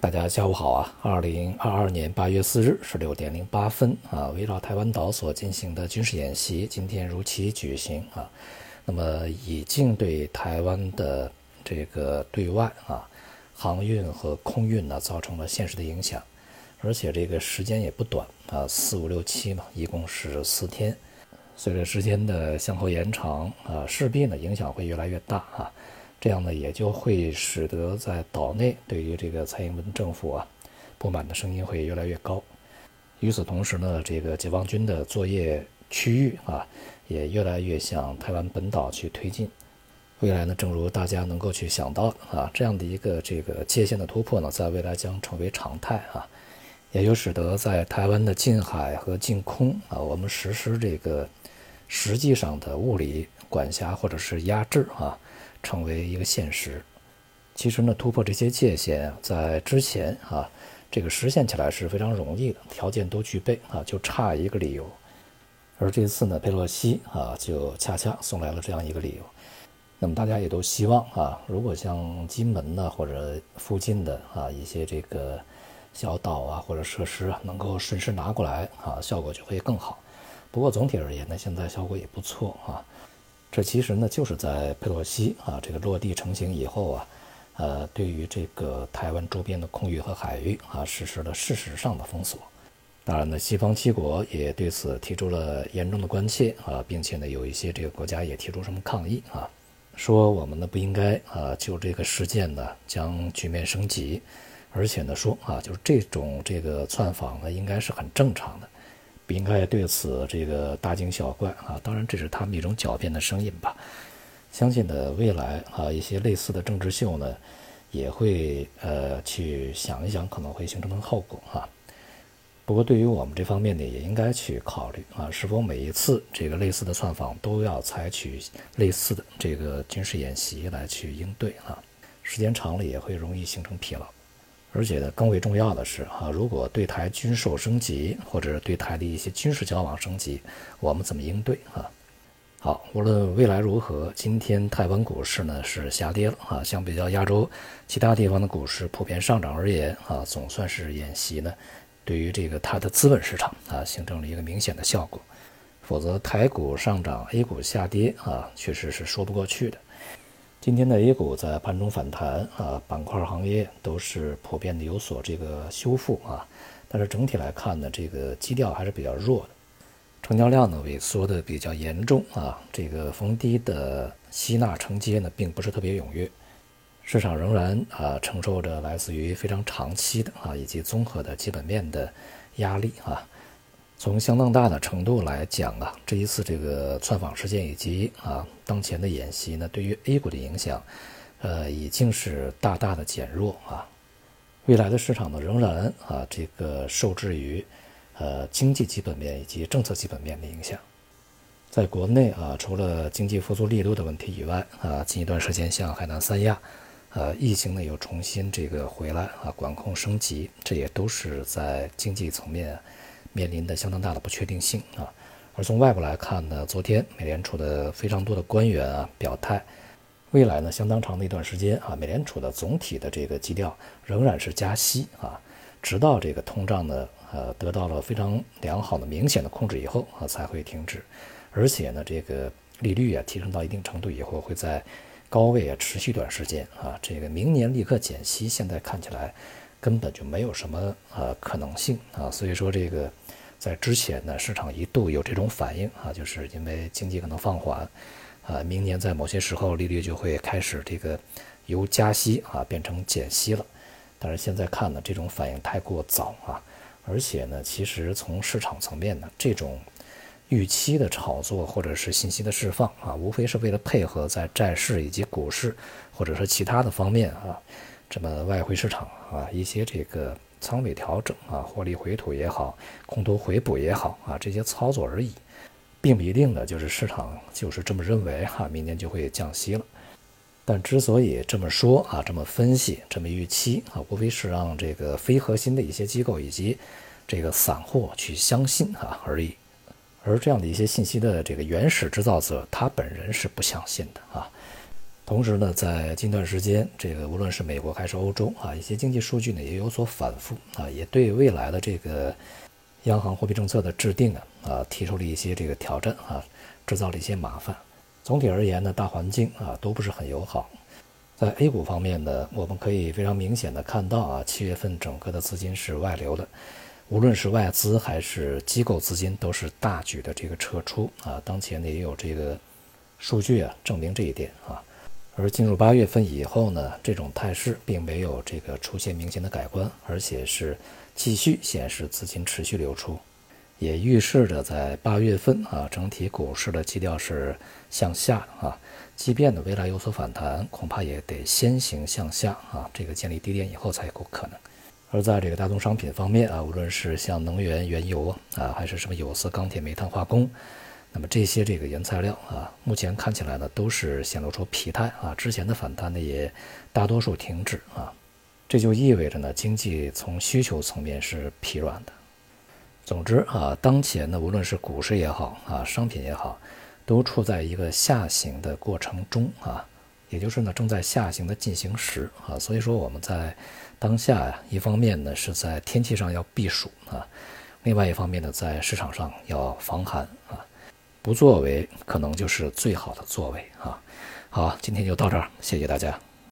大家下午好啊！二零二二年八月四日十六点零八分啊，围绕台湾岛所进行的军事演习今天如期举行啊。那么已经对台湾的这个对外啊航运和空运呢造成了现实的影响，而且这个时间也不短啊，四五六七嘛，一共是四天。随着时间的向后延长啊，势必呢影响会越来越大啊。这样呢，也就会使得在岛内对于这个蔡英文政府啊不满的声音会越来越高。与此同时呢，这个解放军的作业区域啊也越来越向台湾本岛去推进。未来呢，正如大家能够去想到啊，这样的一个这个界限的突破呢，在未来将成为常态啊，也就使得在台湾的近海和近空啊，我们实施这个实际上的物理管辖或者是压制啊。成为一个现实。其实呢，突破这些界限，在之前啊，这个实现起来是非常容易的，条件都具备啊，就差一个理由。而这次呢，佩洛西啊，就恰恰送来了这样一个理由。那么大家也都希望啊，如果像金门呢，或者附近的啊一些这个小岛啊或者设施啊，能够顺势拿过来啊，效果就会更好。不过总体而言呢，现在效果也不错啊。这其实呢，就是在佩洛西啊这个落地成型以后啊，呃，对于这个台湾周边的空域和海域啊，实施了事实上的封锁。当然呢，西方七国也对此提出了严重的关切啊，并且呢，有一些这个国家也提出什么抗议啊，说我们呢不应该啊就这个事件呢将局面升级，而且呢说啊，就是这种这个窜访呢应该是很正常的。不应该对此这个大惊小怪啊！当然，这是他们一种狡辩的声音吧。相信呢，未来啊，一些类似的政治秀呢，也会呃去想一想，可能会形成的后果啊。不过，对于我们这方面呢，也应该去考虑啊，是否每一次这个类似的窜访都要采取类似的这个军事演习来去应对啊？时间长了也会容易形成疲劳。而且呢，更为重要的是啊，如果对台军售升级，或者是对台的一些军事交往升级，我们怎么应对啊？好，无论未来如何，今天台湾股市呢是下跌了啊。相比较亚洲其他地方的股市普遍上涨而言啊，总算是演习呢，对于这个它的资本市场啊，形成了一个明显的效果。否则台股上涨，A 股下跌啊，确实是说不过去的。今天的 A 股在盘中反弹啊，板块行业都是普遍的有所这个修复啊，但是整体来看呢，这个基调还是比较弱的，成交量呢萎缩的比较严重啊，这个逢低的吸纳承接呢并不是特别踊跃，市场仍然啊承受着来自于非常长期的啊以及综合的基本面的压力啊。从相当大的程度来讲啊，这一次这个窜访事件以及啊当前的演习呢，对于 A 股的影响，呃，已经是大大的减弱啊。未来的市场呢，仍然啊这个受制于呃经济基本面以及政策基本面的影响。在国内啊，除了经济复苏力度的问题以外啊，近一段时间像海南三亚，呃，疫情呢又重新这个回来啊，管控升级，这也都是在经济层面。面临的相当大的不确定性啊，而从外部来看呢，昨天美联储的非常多的官员啊表态，未来呢相当长的一段时间啊，美联储的总体的这个基调仍然是加息啊，直到这个通胀呢呃得到了非常良好的明显的控制以后啊才会停止，而且呢这个利率啊提升到一定程度以后会在高位啊持续一段时间啊，这个明年立刻减息，现在看起来。根本就没有什么呃可能性啊，所以说这个在之前呢，市场一度有这种反应啊，就是因为经济可能放缓，啊，明年在某些时候利率就会开始这个由加息啊变成减息了。但是现在看呢，这种反应太过早啊，而且呢，其实从市场层面呢，这种预期的炒作或者是信息的释放啊，无非是为了配合在债市以及股市或者是其他的方面啊。这么外汇市场啊，一些这个仓位调整啊，获利回吐也好，空头回补也好啊，这些操作而已，并不一定的就是市场就是这么认为哈，明年就会降息了。但之所以这么说啊，这么分析，这么预期啊，无非是让这个非核心的一些机构以及这个散户去相信啊而已。而这样的一些信息的这个原始制造者，他本人是不相信的啊。同时呢，在近段时间，这个无论是美国还是欧洲啊，一些经济数据呢也有所反复啊，也对未来的这个央行货币政策的制定啊啊提出了一些这个挑战啊，制造了一些麻烦。总体而言呢，大环境啊都不是很友好。在 A 股方面呢，我们可以非常明显的看到啊，七月份整个的资金是外流的，无论是外资还是机构资金都是大举的这个撤出啊。当前呢也有这个数据啊证明这一点啊。而进入八月份以后呢，这种态势并没有这个出现明显的改观，而且是继续显示资金持续流出，也预示着在八月份啊，整体股市的基调是向下啊。即便呢未来有所反弹，恐怕也得先行向下啊，这个建立低点以后才有可能。而在这个大宗商品方面啊，无论是像能源、原油啊，还是什么有色、钢铁、煤炭、化工。那么这些这个原材料啊，目前看起来呢都是显露出疲态啊，之前的反弹呢也大多数停止啊，这就意味着呢经济从需求层面是疲软的。总之啊，当前呢无论是股市也好啊，商品也好，都处在一个下行的过程中啊，也就是呢正在下行的进行时啊，所以说我们在当下呀，一方面呢是在天气上要避暑啊，另外一方面呢在市场上要防寒啊。不作为，可能就是最好的作为啊！好，今天就到这儿，谢谢大家。